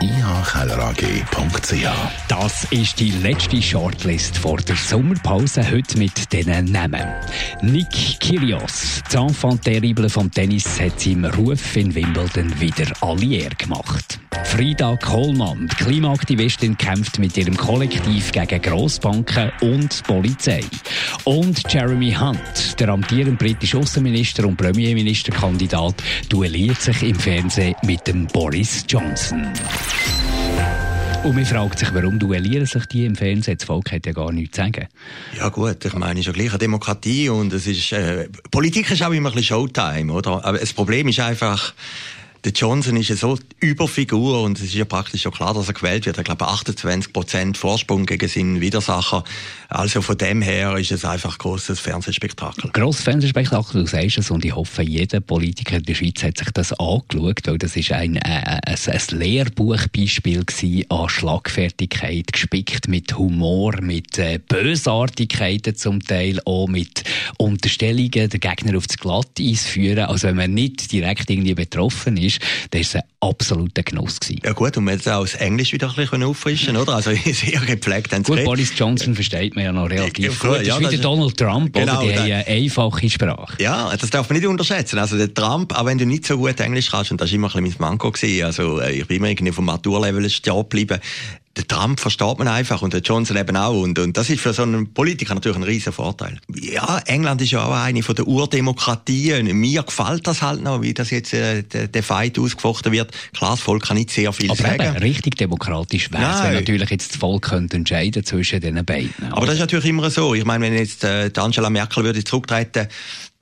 ihkellerag.ch. Das ist die letzte Shortlist vor der Sommerpause, heute mit diesen Namen. Nick Kyrgios, die Enfant terrible vom Tennis, hat seinem Ruf in Wimbledon wieder alle gemacht. Frida Kohlmann, die Klimaaktivistin, kämpft mit ihrem Kollektiv gegen Grossbanken und Polizei. Und Jeremy Hunt, der amtierende britische Außenminister und Premierministerkandidat, duelliert sich im Fernsehen mit dem Boris Johnson. Und man fragt sich, warum duellieren sich die im Fernsehen? Das Volk hat ja gar nichts zu sagen. Ja gut, ich meine, es ist ja gleich eine Demokratie und es ist, äh, Politik ist auch immer ein bisschen Showtime, oder? Aber das Problem ist einfach, der Johnson ist eine so Überfigur und es ist ja praktisch schon klar, dass er gewählt wird. Ich glaube, 28 Prozent Vorsprung gegen seinen Widersacher. Also von dem her ist es einfach ein grosses Fernsehspektakel. Grosses Fernsehspektakel, du sagst es, und ich hoffe, jeder Politiker in der Schweiz hat sich das angeschaut, weil das ist ein, äh, ein, ein Lehrbuchbeispiel an Schlagfertigkeit, gespickt mit Humor, mit äh, Bösartigkeiten zum Teil, auch mit Unterstellungen, den Gegner aufs Glatteis führen. Also wenn man nicht direkt irgendwie betroffen ist, ist, dann war es absoluter Genuss. Gewesen. Ja gut, und man hat auch das Englisch wieder ein bisschen auffrischen oder? Also sehr gepflegt haben Gut, Boris Johnson versteht man ja noch relativ ja, gut. Das ja, ist wie der Donald Trump, genau, oder? Die haben eine einfache Sprache. Ja, das darf man nicht unterschätzen. Also der Trump, auch wenn du nicht so gut Englisch kannst, und das war immer ein bisschen mein Manko, gewesen, also äh, ich bin immer irgendwie vom Maturlevel stehen geblieben, der Trump versteht man einfach und der Johnson eben auch. Und, und das ist für so einen Politiker natürlich ein riesen Vorteil. Ja, England ist ja auch eine von der Urdemokratien. Mir gefällt das halt noch, wie das jetzt äh, der, der Fight ausgefochten wird. Klar, das Volk kann nicht sehr viel Aber sagen. Aber richtig demokratisch wäre es, wenn natürlich jetzt das Volk könnte entscheiden zwischen den beiden. Aber das ist natürlich immer so. Ich meine, wenn jetzt äh, Angela Merkel würde zurücktreten,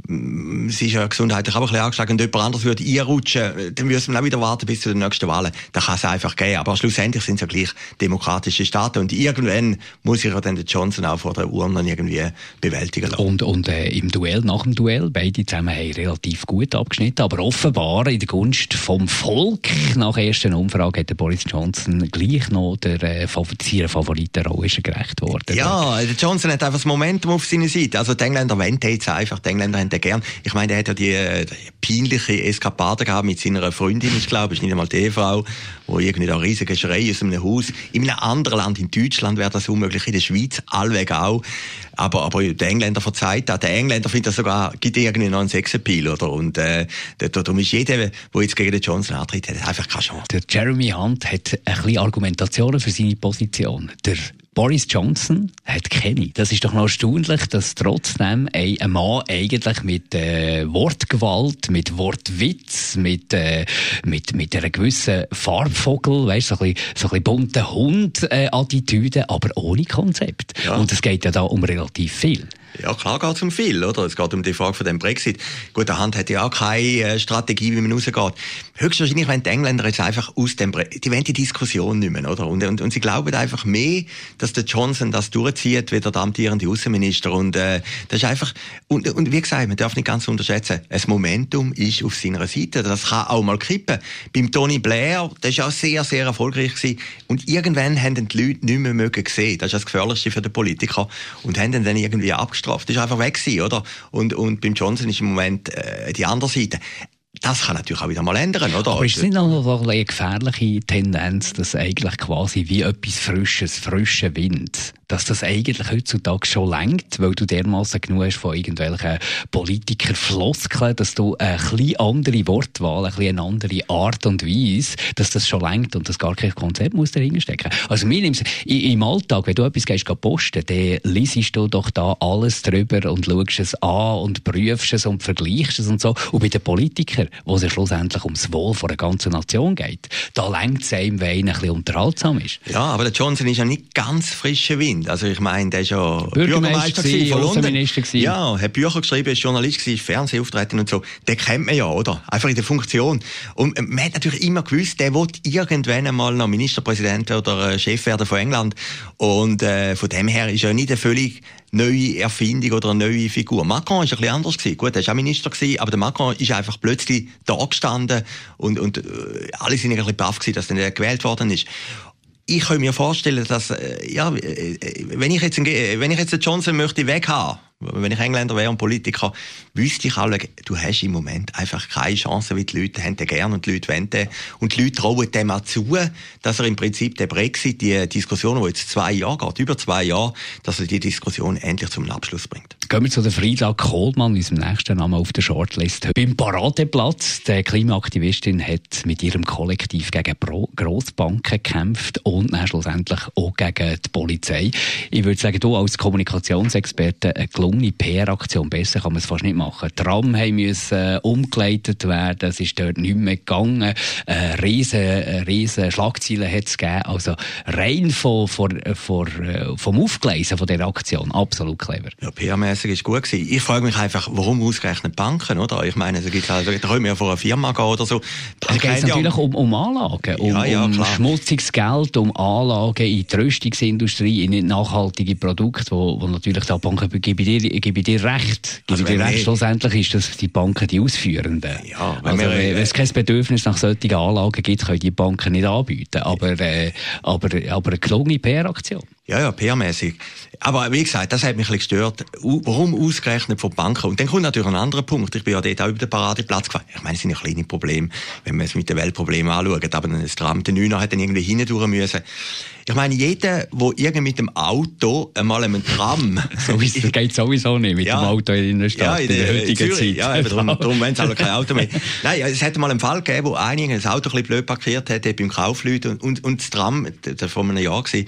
sie ist ja gesundheitlich auch ein bisschen angeschlagen und jemand anderes würde einrutschen, dann müssen wir auch wieder warten bis zu den nächsten Wahlen. Da kann es einfach gehen. Aber schlussendlich sind es ja gleich demokratische Staaten und irgendwann muss ich ja dann den Johnson auch vor der Urne irgendwie bewältigen lassen. Und, und äh, im Duell, nach dem Duell, beide zusammen haben relativ gut abgeschnitten, aber offenbar in der Gunst vom Volk nach der ersten Umfrage hat der Boris Johnson gleich noch der äh, Favoritenrolle gerecht worden. Ja, der Johnson hat einfach das Momentum auf seiner Seite. Also die Engländer wollen jetzt einfach, die Engländer haben gern. Ich meine, er hat ja die, äh, die peinliche Eskapade gehabt mit seiner Freundin, ich glaube, ist nicht einmal die Ehefrau, wo irgendwie da riesige Schrei aus einem Haus. In einem anderen Land, in Deutschland wäre das unmöglich, in der Schweiz allweg auch. Aber, aber der Engländer verzeiht das. Der Engländer findet das sogar, gibt irgendwie noch einen Sexappeal, oder? Und, äh, darum ist jeder, der jetzt gegen den Johnson antritt, hat einfach keine Chance. Der Jeremy Hunt hat ein bisschen Argumentationen für seine Position. Der Boris Johnson hat keine. Das ist doch noch erstaunlich, dass trotzdem ein Mann eigentlich mit äh, Wortgewalt, mit Wortwitz, mit, äh, mit, mit einer gewissen Farbvogel, weißt, so ein bisschen, so ein bisschen bunter Hund-Attitüde, äh, aber ohne Konzept. Ja. Und es geht ja da um relativ viel. Ja, klar geht es um viel, oder? Es geht um die Frage von dem Brexit. Gut, der Hand hat ja auch keine äh, Strategie, wie man rausgeht. Höchstwahrscheinlich wenn die Engländer jetzt einfach aus dem Brexit, die wollen die Diskussion nicht mehr, oder? Und, und, und sie glauben einfach mehr, dass der Johnson das durchzieht, wie der amtierende Außenminister. Und äh, das ist einfach, und, und wie gesagt, man darf nicht ganz unterschätzen, das Momentum ist auf seiner Seite. Das kann auch mal kippen. Beim Tony Blair, der ist auch sehr, sehr erfolgreich gewesen. Und irgendwann haben die Leute nicht mehr mögen sehen. Das ist das Gefährlichste für den Politiker. Und haben dann irgendwie abgeschlossen abgestraft. Das ist einfach weg gewesen, oder? Und, und beim Johnson ist im Moment äh, die andere Seite. Das kann natürlich auch wieder mal ändern, oder? Aber ist es nicht noch eine gefährliche Tendenz, dass eigentlich quasi wie etwas Frisches, frischer Wind dass das eigentlich heutzutage schon lenkt, weil du dermaßen genug hast von irgendwelchen Politikerfloskeln, dass du eine bisschen andere Wortwahl, ein bisschen eine andere Art und Weise, dass das schon lenkt und das gar kein Konzept muss dahinter stecken. Also mir nimmst im Alltag, wenn du etwas gehst, posten, dann liest du doch da alles drüber und schaust es an und prüfst es und vergleichst es und so. Und bei den Politikern, wo es ja schlussendlich ums Wohl von der ganzen Nation geht, da lenkt es einem, wenn ein bisschen unterhaltsam ist. Ja, aber der Johnson ist ja nicht ganz frischer Wind. Stimmt. Also ich meine, der ist ja Bürgermeister, Bürgermeister von London. Ja, hat Bücher geschrieben, ist Journalist gewesen, Fernsehauftreten und so. Den kennt man ja, oder? Einfach in der Funktion. Und man hat natürlich immer gewusst, der wird irgendwann einmal noch Ministerpräsident oder äh, Chef werden von England. Und äh, von dem her ist er nicht eine völlig neue Erfindung oder eine neue Figur. Macron war ein bisschen anders gewesen. Gut, er war auch Minister gewesen, aber der Macron ist einfach plötzlich da gestanden und, und äh, alle sind ein bisschen baff gewesen, dass er gewählt worden ist ich kann mir vorstellen, dass, äh, ja, äh, wenn ich jetzt, wenn ich jetzt den Johnson möchte weghaben, wenn ich Engländer wäre und Politiker, wüsste ich alle, du hast im Moment einfach keine Chance, weil die Leute haben den gern und die Leute wollen den. Und die Leute trauen dem auch zu, dass er im Prinzip der Brexit, die Diskussion, die jetzt zwei Jahre geht, über zwei Jahre, dass er die Diskussion endlich zum Abschluss bringt. Gehen wir zu der Frieda Kohlmann, unserem nächsten Namen auf der Shortlist. Beim Paradeplatz, die Klimaaktivistin hat mit ihrem Kollektiv gegen Grossbanken gekämpft und dann schlussendlich auch gegen die Polizei. Ich würde sagen, du als Kommunikationsexperte eine gelungene PR-Aktion. Besser kann man es fast nicht machen. Tram müssen äh, umgeleitet werden, es ist dort nicht mehr gegangen. Äh, riesen, äh, riesen Schlagzeilen hat es gegeben. Also rein von, von, von, äh, vom Aufgleisen von dieser Aktion absolut clever. Ja, PR-mässig ist gut gewesen. Ich frage mich einfach, warum ausgerechnet Banken, oder? Ich meine, es gibt also, da können wir ja vor einer Firma gehen oder so. Es geht natürlich um, um Anlagen, um, ja, ja, um schmutziges Geld, um Anlagen in die Rüstungsindustrie, in nachhaltige Produkte, wo, wo natürlich da Banken gebe dir, gebe dir recht. Gebe also dir recht, schlussendlich ist das die Banken die Ausführenden. Ja, wenn, also, wir, wenn, es kein Bedürfnis nach solchen Anlagen gibt, können die Banken nicht anbieten. Aber, äh, aber, aber eine gelungene PR-Aktion. Ja, ja, PR-mäßig. Aber wie gesagt, das hat mich ein bisschen gestört. Warum ausgerechnet von Banken? Und dann kommt natürlich ein anderer Punkt. Ich bin ja dort auch über den Paradeplatz gefahren. Ich meine, es sind ja kleine Probleme, wenn man es mit den Weltproblemen anschaut. Aber das Tram, der Neuner hat dann irgendwie hindurch müssen. Ich meine, jeder, der irgendwie mit dem Auto einmal einem Tram... so das geht sowieso nicht mit ja, dem Auto in der Stadt, ja, in, der, in der heutigen Zürich, Zeit. Ja, darum, darum wollen sie alle kein Auto mehr. Nein, es hat mal einen Fall gegeben, wo einer ein Auto ein bisschen blöd parkiert hat, beim Kaufleuten und, und, und das Tram, das war vor einem Jahr, gewesen,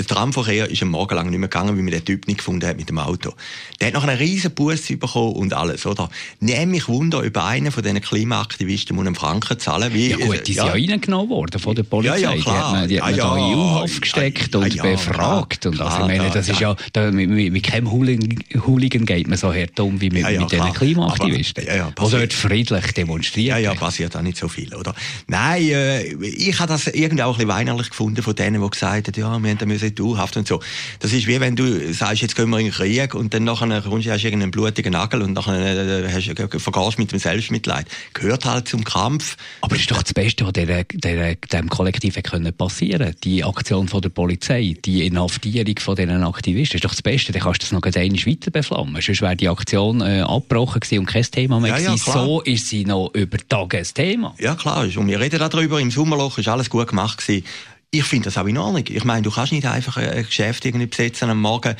der Tramverkehr ist am Morgen lang nicht mehr gegangen, weil man den Typ nicht gefunden hat mit dem Auto. Der hat noch einen riesen Bus bekommen und alles, oder? Nehme mich Wunder, über einen von diesen Klimaaktivisten muss einen Franken zahlen. Wie, ja gut, die sind ja, reingenommen worden von der Polizei. Ja, ja, klar. Die hat man, die hat man ja, da in U-Haft gesteckt und ja, befragt. Klar, und also, ich meine, das ist ja, da, mit, mit keinem Hooligan, geht man so hart um wie mit, ja, mit diesen Klimaaktivisten. Aber, ja, ja, die dort friedlich demonstrieren. Ja, ja, passiert auch nicht so viel, oder? Nein, äh, ich habe das irgendwie auch ein bisschen weinerlich gefunden von denen, die gesagt haben, ja, wir müssen dauerhaft und so. Das ist wie wenn du sagst, jetzt gehen wir in den Krieg und dann nachher kommst du, hast irgendeinen blutigen Nagel und nachher äh, hast, äh, vergehst mit dem Selbstmitleid. Gehört halt zum Kampf. Aber das ist doch das Beste, was der, der, dem Kollektiv können passieren Die Aktion von der Polizei, die Inhaftierung von diesen Aktivisten, das ist doch das Beste. Dann kannst du das noch einmal weiter beflammen. Sonst wäre die Aktion äh, abgebrochen und kein Thema mehr ja, ja, So ist sie noch über Tage ein Thema. Ja, klar. Und wir reden darüber. Im Sommerloch ist alles gut gemacht gewesen. Ich finde das auch in Ordnung. Ich meine, du kannst nicht einfach ein Geschäft irgendwie besetzen am Morgen,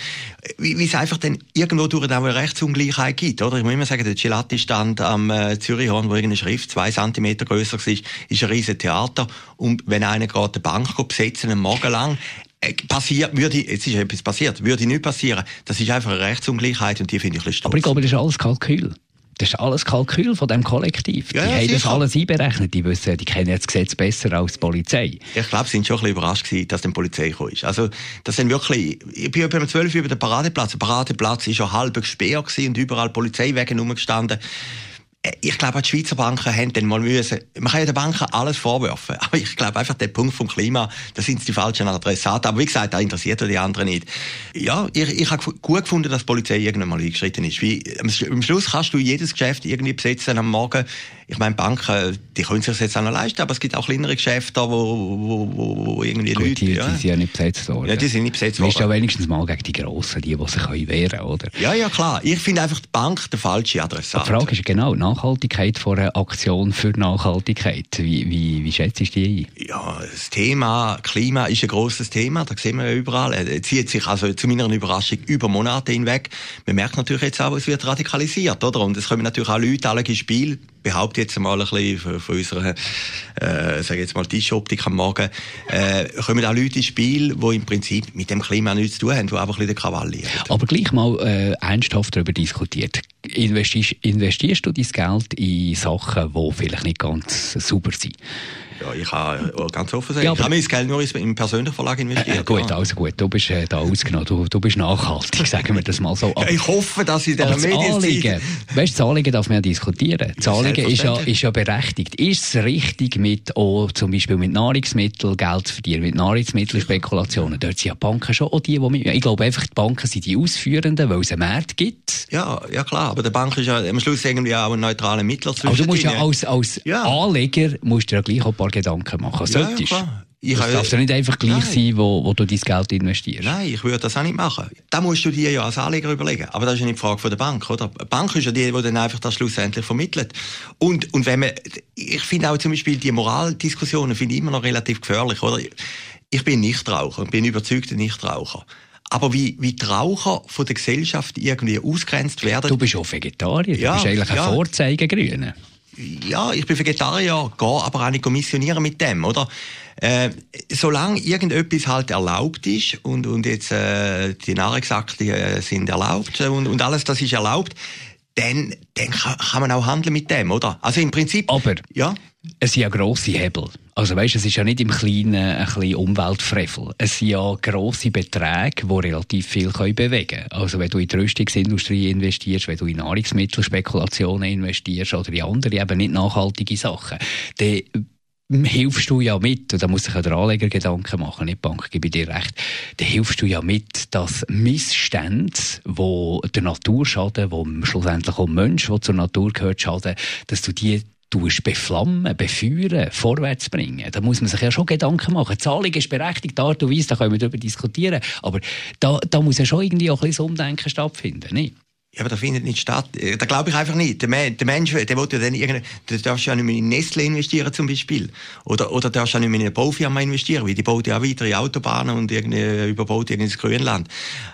wie, es einfach dann irgendwo durch auch eine Rechtsungleichheit gibt, oder? Ich muss immer sagen, der Gelati-Stand am äh, Zürichhorn, wo irgendeine Schrift zwei Zentimeter grösser war, ist ein riesen Theater. Und wenn einer gerade eine Bank besetzen, am Morgen lang, äh, passiert, würde, jetzt ist etwas passiert, würde nicht passieren. Das ist einfach eine Rechtsungleichheit und die finde ich ein bisschen Aber ich glaube, das ist alles Kalkül. Das ist alles Kalkül von dem Kollektiv. Ja, die ja, haben das alles einberechnet. Die wissen, die kennen das Gesetz besser als die Polizei. Ich glaube, sie sind schon ein bisschen überrascht gewesen, dass die Polizei gekommen ist. Also, das sind wirklich, ich bin um 12 Uhr über den Paradeplatz. Der Paradeplatz war schon halb gesperrt und überall Polizeiwege rumgestanden. Ich glaube, die Schweizer Banken haben dann mal müssen, man kann ja den Banken alles vorwerfen, aber ich glaube einfach, der Punkt vom Klima, da sind die falschen Adressaten. Aber wie gesagt, da interessiert die anderen nicht. Ja, ich, ich habe gut gefunden, dass die Polizei irgendwann mal eingeschritten ist. Wie, am Schluss kannst du jedes Geschäft irgendwie besetzen am Morgen ich meine, Banken, die können sich das jetzt auch noch leisten, aber es gibt auch kleinere Geschäfte, wo, wo, wo, wo irgendwie Gut, Leute... Die, ja. die sind ja nicht besetzt worden. Ja, die sind nicht besetzt worden. Du bist ja wenigstens mal gegen die Grossen, die, die sich können wehren oder? Ja, ja, klar. Ich finde einfach die Bank der falsche Adressat. Die Frage ist genau, Nachhaltigkeit von einer Aktion für Nachhaltigkeit. Wie, wie, wie schätzt du die ein? Ja, das Thema Klima ist ein grosses Thema, das sehen wir ja überall. Er zieht sich also zu meiner Überraschung über Monate hinweg. Man merkt natürlich jetzt auch, es wird radikalisiert, oder? Und es kommen natürlich auch Leute alle ins Spiel, behaupte jetzt mal ein bisschen von unserer, äh, sage jetzt mal, Tischoptik am Morgen, äh, kommen auch Leute ins Spiel, die im Prinzip mit dem Klima nichts zu tun haben, die einfach ein bisschen Krawall. Aber gleich mal äh, ernsthaft darüber diskutiert. Investierst, investierst du dein Geld in Sachen, die vielleicht nicht ganz sauber sind? Ja, ich habe ganz offen sagen, ja, ich habe mein Geld nur im persönlichen Verlag investiert. Äh, gut, also gut, du bist äh, da ausgenommen, du, du bist nachhaltig, sagen wir das mal so. Aber, ja, ich hoffe, dass ich der Medienzeit... Weißt du, das Anliegen darf man ja diskutieren. Das Anliegen ist ja, ist ja berechtigt. Ist es richtig, mit, auch, zum Beispiel mit Nahrungsmitteln Geld zu verdienen, mit Nahrungsmittelspekulationen? Dort sind ja Banken schon auch die, die... Ich glaube einfach, die Banken sind die Ausführenden, weil es einen Markt gibt. Ja, ja klar, aber der Bank ist ja am Schluss irgendwie auch ein neutraler Mittler zwischen Aber du musst ja als, als ja. Anleger musst du ja gleich auch ein paar Gedanken machen. Solltest. Ja, ich das darf ja nicht einfach gleich nein. sein, wo, wo du dein Geld investierst. Nein, ich würde das auch nicht machen. Da musst du dir ja als Anleger überlegen. Aber das ist ja nicht die Frage von der Bank, oder? Die Bank ist ja die, die dann einfach das schlussendlich vermittelt. Und, und wenn man, ich finde auch zum Beispiel die Moraldiskussionen finde ich immer noch relativ gefährlich, oder? Ich bin Nichtraucher und bin überzeugter Nichtraucher. Aber wie, wie die Raucher von der Gesellschaft irgendwie ausgrenzt werden. Du bist auch Vegetarier, du ja, bist eigentlich ja. ein Vorzeigegrüner. Ja, ich bin Vegetarier, gehe aber auch nicht missionieren mit dem, oder? Äh, solange irgendetwas halt erlaubt ist und, und jetzt äh, die Nahrungsakte äh, sind erlaubt und, und alles das ist erlaubt, dann, dann kann, kann man auch handeln mit dem, oder? Also im Prinzip... Aber ja? Es sind ja grosse Hebel. Also weißt, es ist ja nicht im Kleinen ein bisschen Umweltfrevel. Es sind ja grosse Beträge, die relativ viel bewegen können. Also wenn du in die Rüstungsindustrie investierst, wenn du in Nahrungsmittelspekulationen investierst oder in andere eben nicht nachhaltige Sachen, dann hilfst du ja mit, und da muss sich ja der Anleger Gedanken machen, nicht die Bank, gebe ich dir recht, dann hilfst du ja mit, dass Missstände, wo der Natur schaden, wo schlussendlich auch Mensch, der zur Natur gehört, schaden, dass du die tust beflammen, befeuern, vorwärts bringen. Da muss man sich ja schon Gedanken machen. Die Zahlung ist berechtigt, die Art und da können wir darüber diskutieren. Aber da, da muss ja schon irgendwie auch ein bisschen Umdenken stattfinden, nicht? Ja, aber das findet nicht statt. Äh, da glaube ich einfach nicht. Der, Mensch, der will ja dann irgendwie, der darfst ja nicht mehr in Nestle investieren zum Beispiel. Oder, oder darfst ja nicht mehr in eine Baufirma investieren, weil die baut ja auch weitere Autobahnen und irgendwie überbaut irgendwie ins Grünland.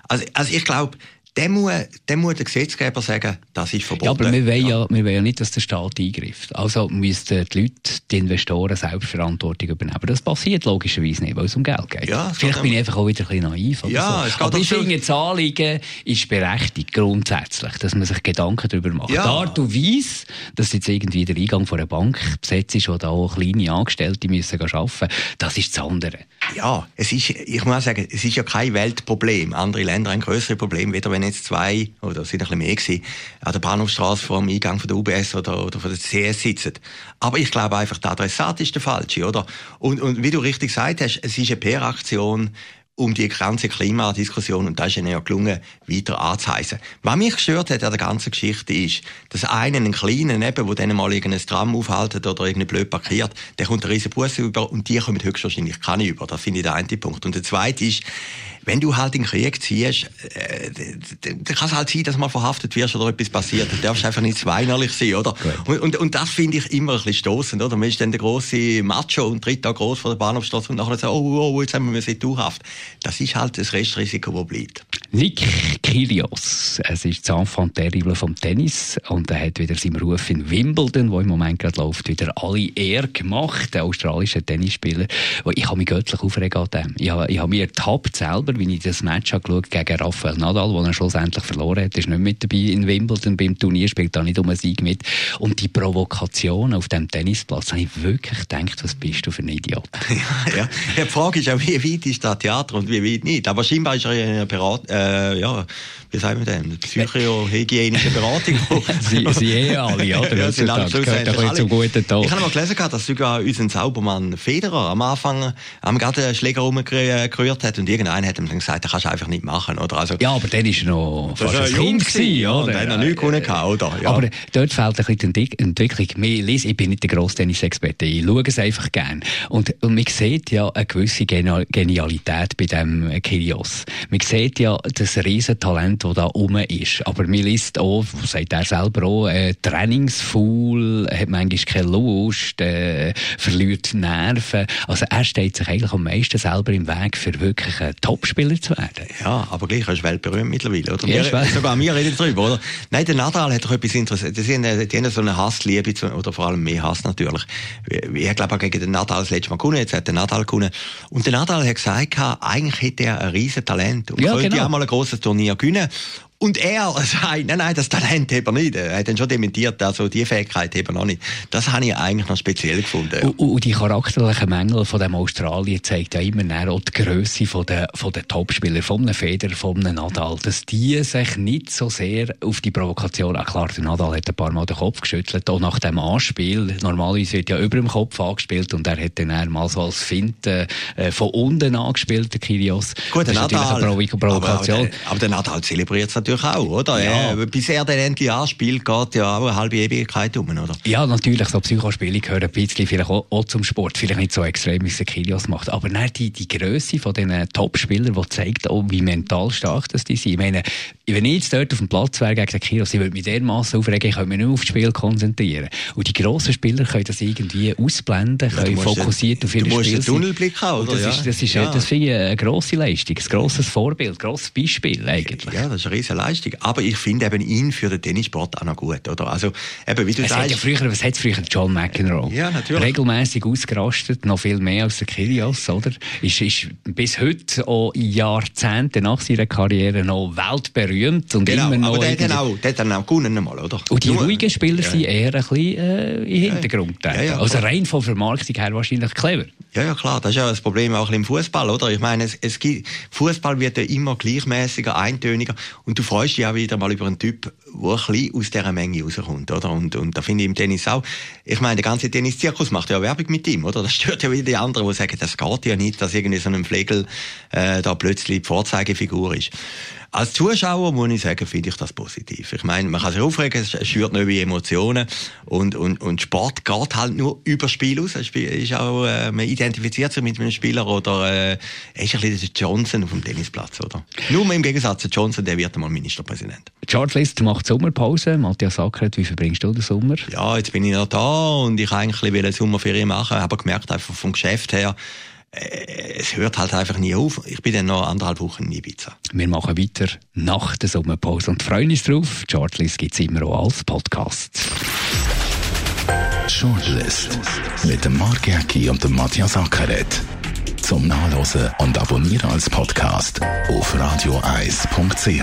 Also, also ich glaube, dann muss, dann muss der Gesetzgeber sagen, das ist verboten. Ja, aber wir wollen ja, wir wollen ja nicht, dass der Staat eingreift. Also müssten die Leute, die Investoren Selbstverantwortung übernehmen. Das passiert logischerweise nicht, weil es um Geld geht. Ja, Vielleicht bin ich einfach auch wieder ein bisschen naiv. Oder ja, so. es geht aber ich finde, das Anliegen ist berechtigt, grundsätzlich, dass man sich Gedanken darüber macht. Ja. Die Art und Weise, dass jetzt irgendwie der Eingang von einer Bank besetzt ist, wo da auch kleine Angestellte müssen arbeiten das ist das andere. Ja, es ist, ich muss sagen, es ist ja kein Weltproblem. Andere Länder haben größere Probleme, weder wenn jetzt zwei, oder sind ein bisschen mehr gewesen, an der Bahnhofstraße vor dem Eingang von der UBS oder, oder von der CS sitzen. Aber ich glaube einfach, der Adressat ist der falsche, oder? Und, und wie du richtig gesagt hast, es ist eine PR-Aktion, um die ganze Klimadiskussion, und da ist ihnen ja gelungen, weiter anzuheizen. Was mich gestört hat an der ganzen Geschichte ist, dass einer, einen Kleinen eben, der dann mal irgendein Tram aufhaltet oder irgendwie blöd parkiert, der kommt eine riesen Busse über und die kommen höchstwahrscheinlich keine über. Das finde ich der eine Punkt. Und der zweite ist, wenn du halt in den Krieg ziehst, äh, dann kann es halt sein, dass mal verhaftet wirst oder etwas passiert. Du darfst einfach nicht zweinerlich sein, oder? Und, und, und, das finde ich immer ein bisschen stossend, oder? Man ist dann der große Macho und tritt da groß vor der Bahnhofstraße und nachher sagt, oh, oh, oh, jetzt haben wir sie Haft. Das ist halt das Restrisiko, das bleibt. Nick Kyrgios, es ist das Enfant terrible vom Tennis und er hat wieder seinen Ruf in Wimbledon, wo im Moment gerade läuft, wieder alle Ehr gemacht, der australische Tennisspieler. Ich habe mich göttlich aufgeregt an dem. Ich habe, ich habe mich ertappt selber, wie ich das Match geschaut gegen Rafael Nadal, wo er schlussendlich verloren hat. Ist nicht mit dabei in Wimbledon beim Turnier, spielt da nicht um einen Sieg mit. Und die Provokation auf dem Tennisplatz, habe ich wirklich gedacht, was bist du für ein Idiot? ja, ja. Die Frage ist auch, wie weit ist das Theater und wie weit nicht. Aber scheinbar ist er eine Berat äh, ja, wie sagen wir denn, psychohygienische Beratung. sie, sie eh alle, oder? Ja, sind alle gehört zum guten Tag. Ich habe mal gelesen, dass sogar unser Saubermann Federer am Anfang am gerade einen Schläger rumgerührt hat und irgendeiner hat ihm dann gesagt, das kannst du einfach nicht machen, oder? Also, ja, aber dann war er noch fast ein Kind, gewesen, oder? Dann hat er nichts gewonnen, oder? Ja. Aber dort fehlt ein bisschen die Entwicklung. Ich bin nicht der grosse Tennis-Experte, ich schaue es einfach gerne. Und, und man sieht ja eine gewisse Genialität bei dem Kyrgios. Man sieht ja das Riesentalent, das da oben ist. Aber man liest auch, sagt er selber auch, äh, trainingsfaul, hat manchmal keine Lust, äh, verliert Nerven. Also er steht sich eigentlich am meisten selber im Weg, für wirklich ein Topspieler zu werden. Ja, aber gleich, er ist weltberühmt mittlerweile, oder? Ja, wir, sogar wir reden darüber, oder? Nein, der Nadal hat doch etwas Interessantes. Die, sind, die haben so eine Hassliebe, oder vor allem mehr Hass natürlich. Ich glaube auch gegen den Nadal das letzte Mal gewonnen, jetzt hat der Nadal gewonnen. Und der Nadal hat gesagt, eigentlich hätte er ein riesen Talent und ja, könnte genau. auch mal ein grosses Turnier gewinnen. Und er sagt, nein, nein, das Talent hat er nicht. Er hat dann schon dementiert, also die Fähigkeit er noch nicht. Das habe ich eigentlich noch speziell gefunden. Ja. Und, und, die charakterlichen Mängel von dem Australien zeigt ja immer auch die Größe von der, von der Topspieler, von einem Feder, von einem Nadal, dass die sich nicht so sehr auf die Provokation, auch klar, der Nadal hat ein paar Mal den Kopf geschüttelt, auch nach dem Anspiel. Normalerweise wird ja über dem Kopf angespielt und er hat dann mal so als Finte äh, von unten angespielt, der Kyrgios. Gut, der Nadal. Provokation. Aber, aber, der Nadal zelebriert es natürlich auch, oder? Ja. Äh, bis er dann endlich anspielt, geht ja auch eine halbe Ewigkeit um, oder? Ja, natürlich, so Psychospiele gehören ein bisschen vielleicht auch, auch, zum Sport. Vielleicht nicht so extrem, wie es Kyrgios macht. Aber nein, die, die Größe von diesen Top-Spielern, die zeigt auch, wie mental stark das die sind. Ich meine, wenn ich jetzt dort auf dem Platz wäre gegen den Kyrgios, ich würde mich dermaßen aufregen, ich könnte mich nicht mehr auf das Spiel konzentrieren. Und die grossen Spieler können das irgendwie ausblenden, ja, können fokussiert auf ihre Spiel Du musst einen Tunnelblick haben, oder? Das, ja. ist, das, ist, ja. das finde ich eine grosse Leistung, ein grosses Vorbild, ein grosses Beispiel eigentlich. Ja, das ist eine riesige Leistung. Aber ich finde eben ihn für den Tennissport auch noch gut, oder? Also, eben, wie du es sagst. Ja früher, was hat früher John McEnroe? Ja, natürlich. Regelmäßig ausgerastet, noch viel mehr als der Kyrgios, oder? Ist, ist bis heute, auch Jahrzehnte nach seiner Karriere, noch weltberühmt und genau, immer noch. Aber der hat dann auch, der hat dann auch gewonnen mal, oder? Und die Nur, ruhigen Spieler ja. sind eher ein bisschen äh, im Hintergrund. Ja, ja, also rein von Vermarktung her wahrscheinlich clever. Ja, ja, klar. Das ist ja das Problem auch im Fußball, oder? Ich meine, es, es gibt, Fußball wird ja immer gleichmäßiger, eintöniger und du freust dich auch wieder mal über einen Typ, der ein bisschen aus dieser Menge rauskommt, oder? Und, und da finde ich im Tennis auch, ich meine, der ganze Tennis-Zirkus macht ja Werbung mit ihm, oder? Das stört ja wieder die anderen, die sagen, das geht ja nicht, dass irgendwie so ein Flegel äh, da plötzlich die Vorzeigefigur ist. Als Zuschauer muss ich sagen, finde ich das positiv. Ich meine, man kann sich aufregen, es schürt neue Emotionen und, und, und Sport geht halt nur über Spiel aus. Es ist auch, äh, man identifiziert sich mit einem Spieler oder äh, ist ein bisschen der Johnson auf dem Tennisplatz, oder? Nur im Gegensatz zu Johnson, der wird einmal Ministerpräsident. Chartlist macht Sommerpause. Matthias Ackert, wie verbringst du den Sommer? Ja, jetzt bin ich noch da und ich eigentlich eine Sommerferien machen, aber gemerkt einfach vom Geschäft her, es hört halt einfach nie auf. Ich bin dann noch anderthalb Wochen in Ibiza. Wir machen weiter nach der Sommerpause und freuen uns drauf. Shortlist gibt es immer auch als Podcast. Shortlist mit dem Mark Jäcki und dem Matthias Ackeret. Zum Nachlesen und Abonnieren als Podcast auf radioeis.ch.